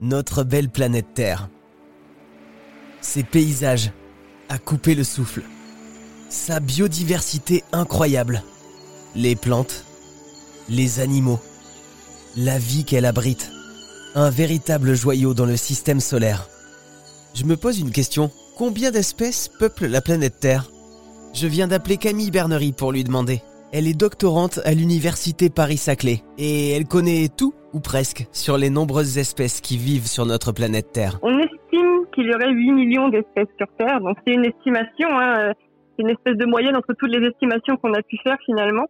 notre belle planète Terre. Ses paysages à couper le souffle. Sa biodiversité incroyable. Les plantes, les animaux, la vie qu'elle abrite. Un véritable joyau dans le système solaire. Je me pose une question. Combien d'espèces peuplent la planète Terre? Je viens d'appeler Camille Bernery pour lui demander. Elle est doctorante à l'université Paris-Saclay et elle connaît tout ou presque sur les nombreuses espèces qui vivent sur notre planète Terre. On estime qu'il y aurait 8 millions d'espèces sur Terre, donc c'est une estimation, hein, c'est une espèce de moyenne entre toutes les estimations qu'on a pu faire finalement.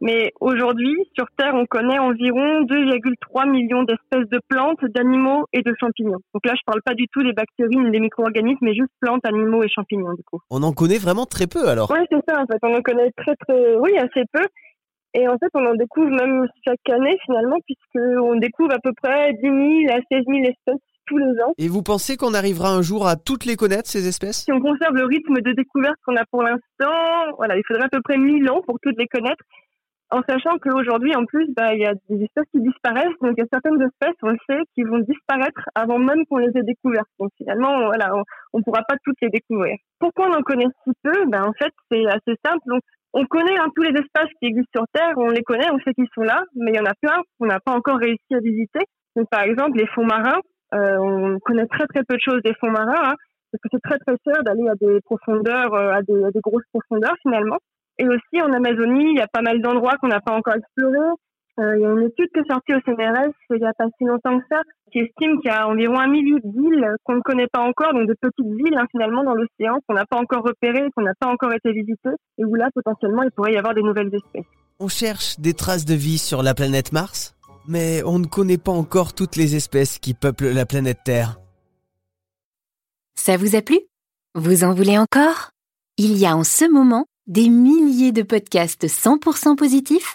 Mais aujourd'hui, sur Terre, on connaît environ 2,3 millions d'espèces de plantes, d'animaux et de champignons. Donc là, je parle pas du tout des bactéries ni des micro-organismes, mais juste plantes, animaux et champignons, du coup. On en connaît vraiment très peu alors Oui, c'est ça, en fait. On en connaît très, très, oui, assez peu. Et en fait, on en découvre même chaque année, finalement, puisqu'on découvre à peu près 10 000 à 16 000 espèces tous les ans. Et vous pensez qu'on arrivera un jour à toutes les connaître, ces espèces? Si on conserve le rythme de découverte qu'on a pour l'instant, voilà, il faudrait à peu près 1000 ans pour toutes les connaître en sachant qu'aujourd'hui, en plus, bah, il y a des espèces qui disparaissent. Donc, il y a certaines espèces, on le sait, qui vont disparaître avant même qu'on les ait découvertes. Donc, finalement, voilà, on ne pourra pas toutes les découvrir. Pourquoi on en connaît si peu? Ben, En fait, c'est assez simple. Donc, on connaît hein, tous les espaces qui existent sur Terre, on les connaît, on sait qu'ils sont là, mais il y en a plein qu'on n'a pas encore réussi à visiter. Donc, par exemple, les fonds marins, euh, on connaît très très peu de choses des fonds marins, hein, parce que c'est très très cher d'aller à des profondeurs, euh, à, des, à des grosses profondeurs finalement. Et aussi en Amazonie, il y a pas mal d'endroits qu'on n'a pas encore explorés. Euh, il y a une étude qui est sortie au CNRS il n'y a pas si longtemps que ça, qui estime qu'il y a environ un millier d'îles qu'on ne connaît pas encore, donc de petites villes hein, finalement dans l'océan qu'on n'a pas encore repérées, qu'on n'a pas encore été visitées, et où là potentiellement il pourrait y avoir des nouvelles espèces. On cherche des traces de vie sur la planète Mars, mais on ne connaît pas encore toutes les espèces qui peuplent la planète Terre. Ça vous a plu? Vous en voulez encore? Il y a en ce moment des milliers de podcasts 100% positifs